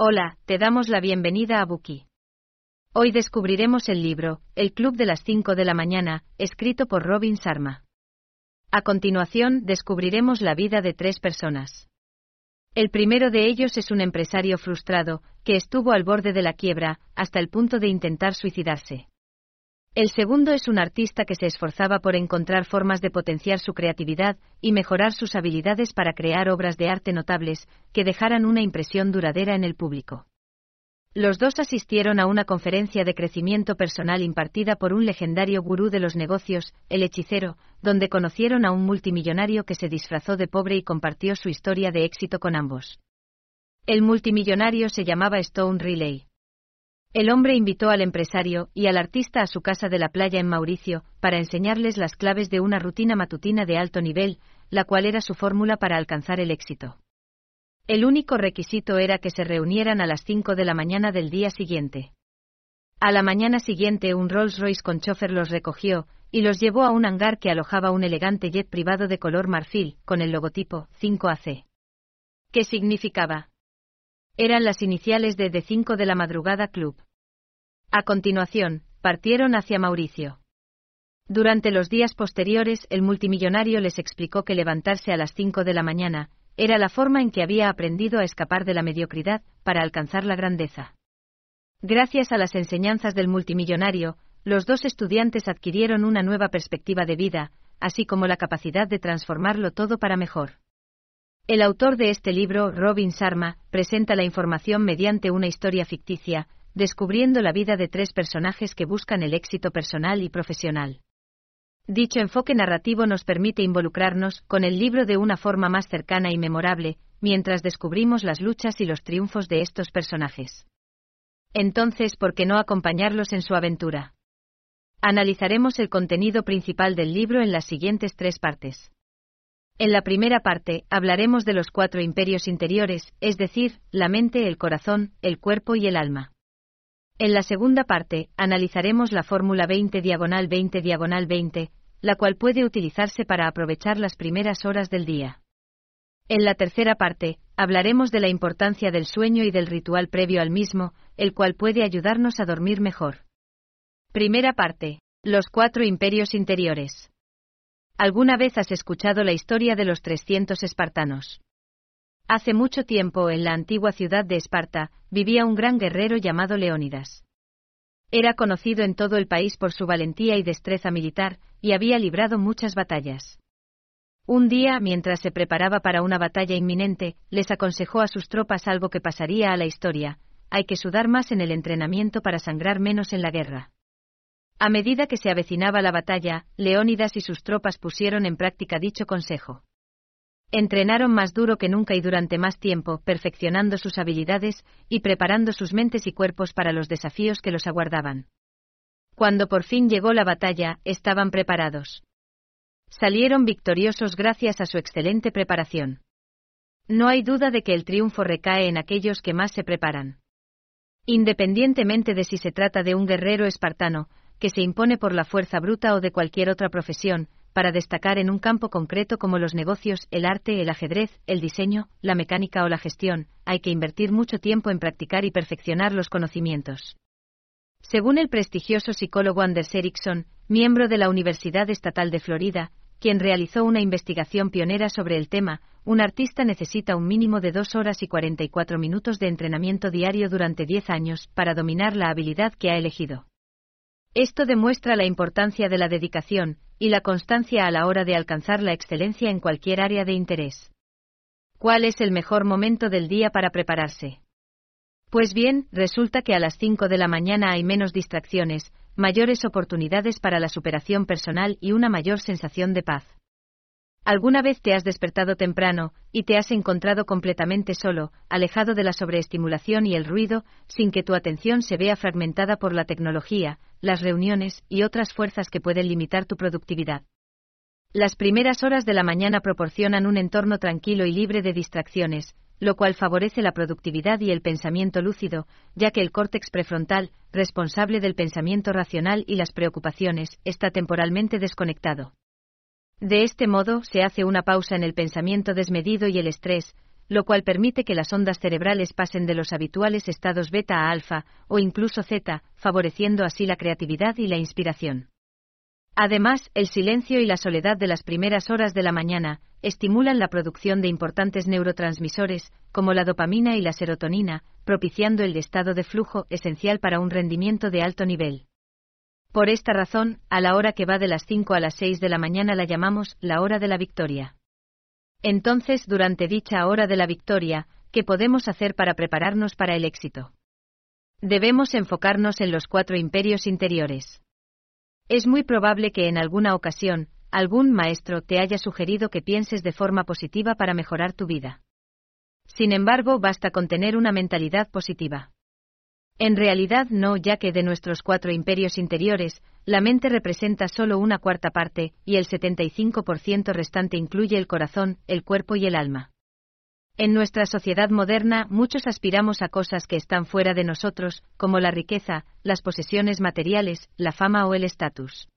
Hola, te damos la bienvenida a Buki. Hoy descubriremos el libro, El Club de las 5 de la mañana, escrito por Robin Sarma. A continuación, descubriremos la vida de tres personas. El primero de ellos es un empresario frustrado, que estuvo al borde de la quiebra, hasta el punto de intentar suicidarse. El segundo es un artista que se esforzaba por encontrar formas de potenciar su creatividad y mejorar sus habilidades para crear obras de arte notables que dejaran una impresión duradera en el público. Los dos asistieron a una conferencia de crecimiento personal impartida por un legendario gurú de los negocios, el hechicero, donde conocieron a un multimillonario que se disfrazó de pobre y compartió su historia de éxito con ambos. El multimillonario se llamaba Stone Riley. El hombre invitó al empresario y al artista a su casa de la playa en Mauricio, para enseñarles las claves de una rutina matutina de alto nivel, la cual era su fórmula para alcanzar el éxito. El único requisito era que se reunieran a las 5 de la mañana del día siguiente. A la mañana siguiente un Rolls Royce con chofer los recogió, y los llevó a un hangar que alojaba un elegante jet privado de color marfil, con el logotipo 5AC. ¿Qué significaba? Eran las iniciales de The 5 de la Madrugada Club. A continuación, partieron hacia Mauricio. Durante los días posteriores, el multimillonario les explicó que levantarse a las 5 de la mañana era la forma en que había aprendido a escapar de la mediocridad para alcanzar la grandeza. Gracias a las enseñanzas del multimillonario, los dos estudiantes adquirieron una nueva perspectiva de vida, así como la capacidad de transformarlo todo para mejor. El autor de este libro, Robin Sharma, presenta la información mediante una historia ficticia, descubriendo la vida de tres personajes que buscan el éxito personal y profesional. Dicho enfoque narrativo nos permite involucrarnos con el libro de una forma más cercana y memorable, mientras descubrimos las luchas y los triunfos de estos personajes. Entonces, ¿por qué no acompañarlos en su aventura? Analizaremos el contenido principal del libro en las siguientes tres partes. En la primera parte, hablaremos de los cuatro imperios interiores, es decir, la mente, el corazón, el cuerpo y el alma. En la segunda parte, analizaremos la fórmula 20 diagonal 20 diagonal 20, la cual puede utilizarse para aprovechar las primeras horas del día. En la tercera parte, hablaremos de la importancia del sueño y del ritual previo al mismo, el cual puede ayudarnos a dormir mejor. Primera parte. Los cuatro imperios interiores. ¿Alguna vez has escuchado la historia de los 300 espartanos? Hace mucho tiempo, en la antigua ciudad de Esparta, vivía un gran guerrero llamado Leónidas. Era conocido en todo el país por su valentía y destreza militar, y había librado muchas batallas. Un día, mientras se preparaba para una batalla inminente, les aconsejó a sus tropas algo que pasaría a la historia, hay que sudar más en el entrenamiento para sangrar menos en la guerra. A medida que se avecinaba la batalla, Leónidas y sus tropas pusieron en práctica dicho consejo. Entrenaron más duro que nunca y durante más tiempo, perfeccionando sus habilidades y preparando sus mentes y cuerpos para los desafíos que los aguardaban. Cuando por fin llegó la batalla, estaban preparados. Salieron victoriosos gracias a su excelente preparación. No hay duda de que el triunfo recae en aquellos que más se preparan. Independientemente de si se trata de un guerrero espartano, que se impone por la fuerza bruta o de cualquier otra profesión, para destacar en un campo concreto como los negocios, el arte, el ajedrez, el diseño, la mecánica o la gestión, hay que invertir mucho tiempo en practicar y perfeccionar los conocimientos. Según el prestigioso psicólogo Anders Ericsson, miembro de la Universidad Estatal de Florida, quien realizó una investigación pionera sobre el tema, un artista necesita un mínimo de 2 horas y 44 minutos de entrenamiento diario durante 10 años para dominar la habilidad que ha elegido. Esto demuestra la importancia de la dedicación y la constancia a la hora de alcanzar la excelencia en cualquier área de interés. ¿Cuál es el mejor momento del día para prepararse? Pues bien, resulta que a las 5 de la mañana hay menos distracciones, mayores oportunidades para la superación personal y una mayor sensación de paz. ¿Alguna vez te has despertado temprano y te has encontrado completamente solo, alejado de la sobreestimulación y el ruido, sin que tu atención se vea fragmentada por la tecnología, las reuniones y otras fuerzas que pueden limitar tu productividad? Las primeras horas de la mañana proporcionan un entorno tranquilo y libre de distracciones, lo cual favorece la productividad y el pensamiento lúcido, ya que el córtex prefrontal, responsable del pensamiento racional y las preocupaciones, está temporalmente desconectado. De este modo, se hace una pausa en el pensamiento desmedido y el estrés, lo cual permite que las ondas cerebrales pasen de los habituales estados beta a alfa, o incluso zeta, favoreciendo así la creatividad y la inspiración. Además, el silencio y la soledad de las primeras horas de la mañana estimulan la producción de importantes neurotransmisores, como la dopamina y la serotonina, propiciando el estado de flujo esencial para un rendimiento de alto nivel. Por esta razón, a la hora que va de las 5 a las 6 de la mañana la llamamos la hora de la victoria. Entonces, durante dicha hora de la victoria, ¿qué podemos hacer para prepararnos para el éxito? Debemos enfocarnos en los cuatro imperios interiores. Es muy probable que en alguna ocasión, algún maestro te haya sugerido que pienses de forma positiva para mejorar tu vida. Sin embargo, basta con tener una mentalidad positiva. En realidad no, ya que de nuestros cuatro imperios interiores, la mente representa solo una cuarta parte, y el 75% restante incluye el corazón, el cuerpo y el alma. En nuestra sociedad moderna muchos aspiramos a cosas que están fuera de nosotros, como la riqueza, las posesiones materiales, la fama o el estatus.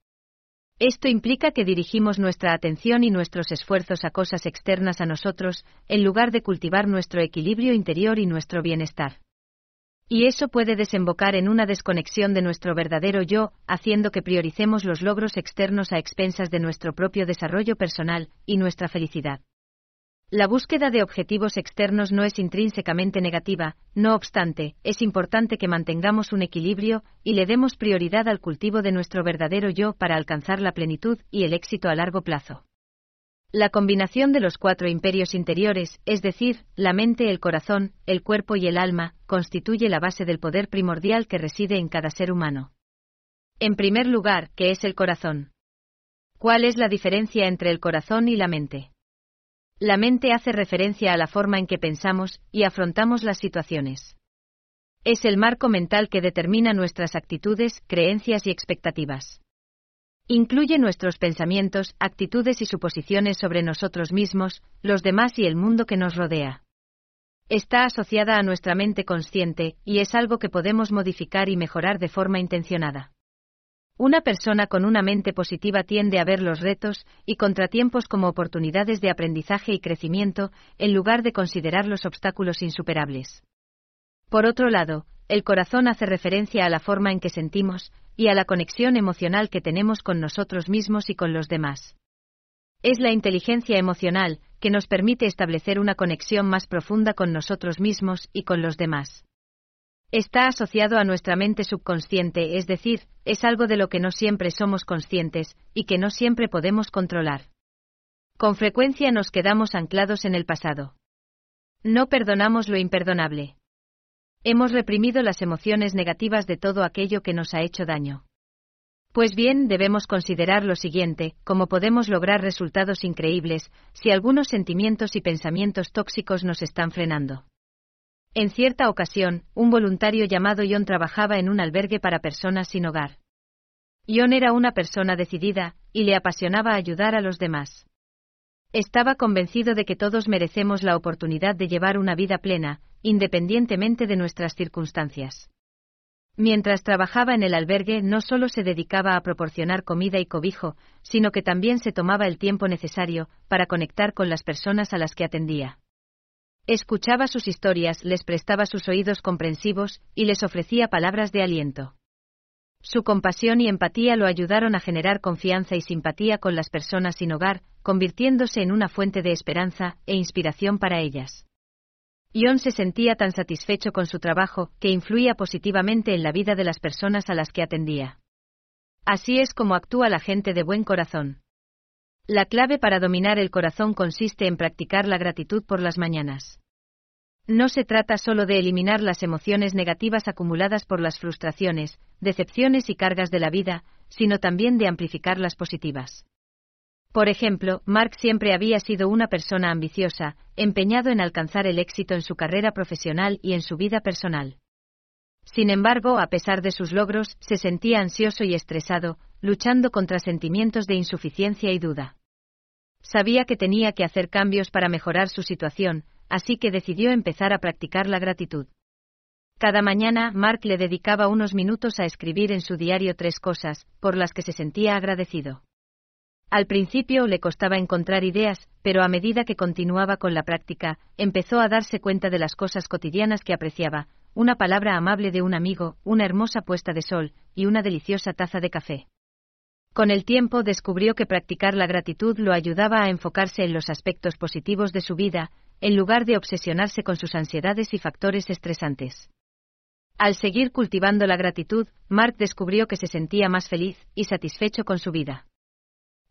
Esto implica que dirigimos nuestra atención y nuestros esfuerzos a cosas externas a nosotros, en lugar de cultivar nuestro equilibrio interior y nuestro bienestar. Y eso puede desembocar en una desconexión de nuestro verdadero yo, haciendo que prioricemos los logros externos a expensas de nuestro propio desarrollo personal y nuestra felicidad. La búsqueda de objetivos externos no es intrínsecamente negativa, no obstante, es importante que mantengamos un equilibrio y le demos prioridad al cultivo de nuestro verdadero yo para alcanzar la plenitud y el éxito a largo plazo. La combinación de los cuatro imperios interiores, es decir, la mente, el corazón, el cuerpo y el alma, constituye la base del poder primordial que reside en cada ser humano. En primer lugar, ¿qué es el corazón? ¿Cuál es la diferencia entre el corazón y la mente? La mente hace referencia a la forma en que pensamos y afrontamos las situaciones. Es el marco mental que determina nuestras actitudes, creencias y expectativas. Incluye nuestros pensamientos, actitudes y suposiciones sobre nosotros mismos, los demás y el mundo que nos rodea. Está asociada a nuestra mente consciente, y es algo que podemos modificar y mejorar de forma intencionada. Una persona con una mente positiva tiende a ver los retos y contratiempos como oportunidades de aprendizaje y crecimiento, en lugar de considerar los obstáculos insuperables. Por otro lado, el corazón hace referencia a la forma en que sentimos y a la conexión emocional que tenemos con nosotros mismos y con los demás. Es la inteligencia emocional que nos permite establecer una conexión más profunda con nosotros mismos y con los demás. Está asociado a nuestra mente subconsciente, es decir, es algo de lo que no siempre somos conscientes, y que no siempre podemos controlar. Con frecuencia nos quedamos anclados en el pasado. No perdonamos lo imperdonable. Hemos reprimido las emociones negativas de todo aquello que nos ha hecho daño. Pues bien, debemos considerar lo siguiente, cómo podemos lograr resultados increíbles si algunos sentimientos y pensamientos tóxicos nos están frenando. En cierta ocasión, un voluntario llamado John trabajaba en un albergue para personas sin hogar. John era una persona decidida, y le apasionaba ayudar a los demás. Estaba convencido de que todos merecemos la oportunidad de llevar una vida plena, independientemente de nuestras circunstancias. Mientras trabajaba en el albergue no solo se dedicaba a proporcionar comida y cobijo, sino que también se tomaba el tiempo necesario para conectar con las personas a las que atendía. Escuchaba sus historias, les prestaba sus oídos comprensivos y les ofrecía palabras de aliento. Su compasión y empatía lo ayudaron a generar confianza y simpatía con las personas sin hogar, convirtiéndose en una fuente de esperanza e inspiración para ellas. Ion se sentía tan satisfecho con su trabajo que influía positivamente en la vida de las personas a las que atendía. Así es como actúa la gente de buen corazón. La clave para dominar el corazón consiste en practicar la gratitud por las mañanas. No se trata solo de eliminar las emociones negativas acumuladas por las frustraciones, decepciones y cargas de la vida, sino también de amplificar las positivas. Por ejemplo, Mark siempre había sido una persona ambiciosa, empeñado en alcanzar el éxito en su carrera profesional y en su vida personal. Sin embargo, a pesar de sus logros, se sentía ansioso y estresado, luchando contra sentimientos de insuficiencia y duda. Sabía que tenía que hacer cambios para mejorar su situación, así que decidió empezar a practicar la gratitud. Cada mañana, Mark le dedicaba unos minutos a escribir en su diario tres cosas, por las que se sentía agradecido. Al principio le costaba encontrar ideas, pero a medida que continuaba con la práctica, empezó a darse cuenta de las cosas cotidianas que apreciaba, una palabra amable de un amigo, una hermosa puesta de sol, y una deliciosa taza de café. Con el tiempo descubrió que practicar la gratitud lo ayudaba a enfocarse en los aspectos positivos de su vida, en lugar de obsesionarse con sus ansiedades y factores estresantes. Al seguir cultivando la gratitud, Mark descubrió que se sentía más feliz y satisfecho con su vida.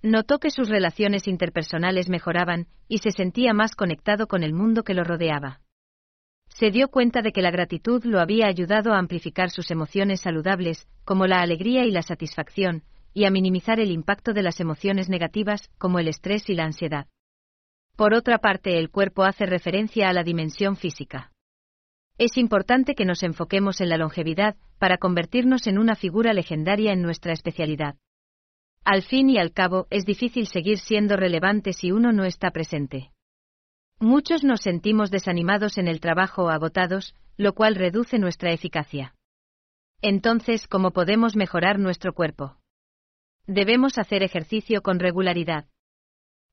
Notó que sus relaciones interpersonales mejoraban y se sentía más conectado con el mundo que lo rodeaba. Se dio cuenta de que la gratitud lo había ayudado a amplificar sus emociones saludables, como la alegría y la satisfacción, y a minimizar el impacto de las emociones negativas, como el estrés y la ansiedad. Por otra parte, el cuerpo hace referencia a la dimensión física. Es importante que nos enfoquemos en la longevidad para convertirnos en una figura legendaria en nuestra especialidad. Al fin y al cabo, es difícil seguir siendo relevante si uno no está presente. Muchos nos sentimos desanimados en el trabajo o agotados, lo cual reduce nuestra eficacia. Entonces, ¿cómo podemos mejorar nuestro cuerpo? Debemos hacer ejercicio con regularidad.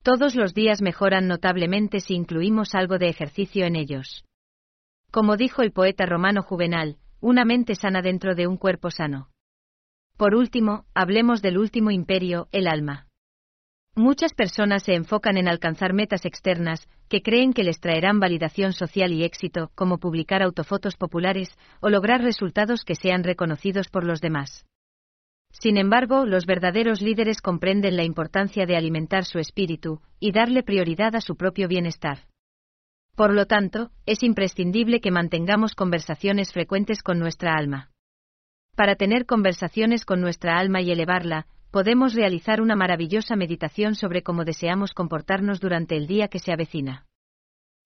Todos los días mejoran notablemente si incluimos algo de ejercicio en ellos. Como dijo el poeta romano Juvenal, una mente sana dentro de un cuerpo sano. Por último, hablemos del último imperio, el alma. Muchas personas se enfocan en alcanzar metas externas, que creen que les traerán validación social y éxito, como publicar autofotos populares o lograr resultados que sean reconocidos por los demás. Sin embargo, los verdaderos líderes comprenden la importancia de alimentar su espíritu y darle prioridad a su propio bienestar. Por lo tanto, es imprescindible que mantengamos conversaciones frecuentes con nuestra alma. Para tener conversaciones con nuestra alma y elevarla, podemos realizar una maravillosa meditación sobre cómo deseamos comportarnos durante el día que se avecina.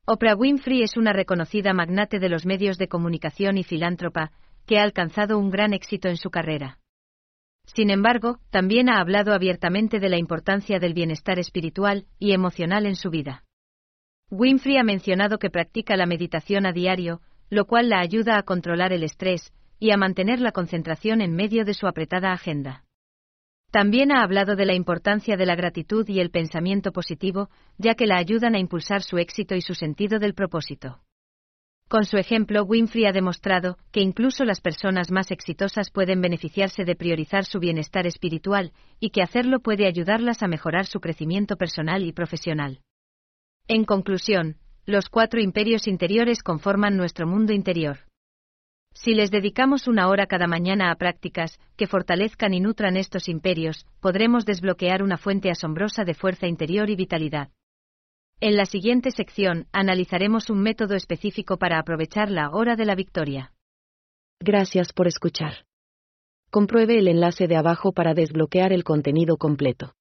Oprah Winfrey es una reconocida magnate de los medios de comunicación y filántropa, que ha alcanzado un gran éxito en su carrera. Sin embargo, también ha hablado abiertamente de la importancia del bienestar espiritual y emocional en su vida. Winfrey ha mencionado que practica la meditación a diario, lo cual la ayuda a controlar el estrés, y a mantener la concentración en medio de su apretada agenda. También ha hablado de la importancia de la gratitud y el pensamiento positivo, ya que la ayudan a impulsar su éxito y su sentido del propósito. Con su ejemplo, Winfrey ha demostrado que incluso las personas más exitosas pueden beneficiarse de priorizar su bienestar espiritual, y que hacerlo puede ayudarlas a mejorar su crecimiento personal y profesional. En conclusión, los cuatro imperios interiores conforman nuestro mundo interior. Si les dedicamos una hora cada mañana a prácticas que fortalezcan y nutran estos imperios, podremos desbloquear una fuente asombrosa de fuerza interior y vitalidad. En la siguiente sección, analizaremos un método específico para aprovechar la hora de la victoria. Gracias por escuchar. Compruebe el enlace de abajo para desbloquear el contenido completo.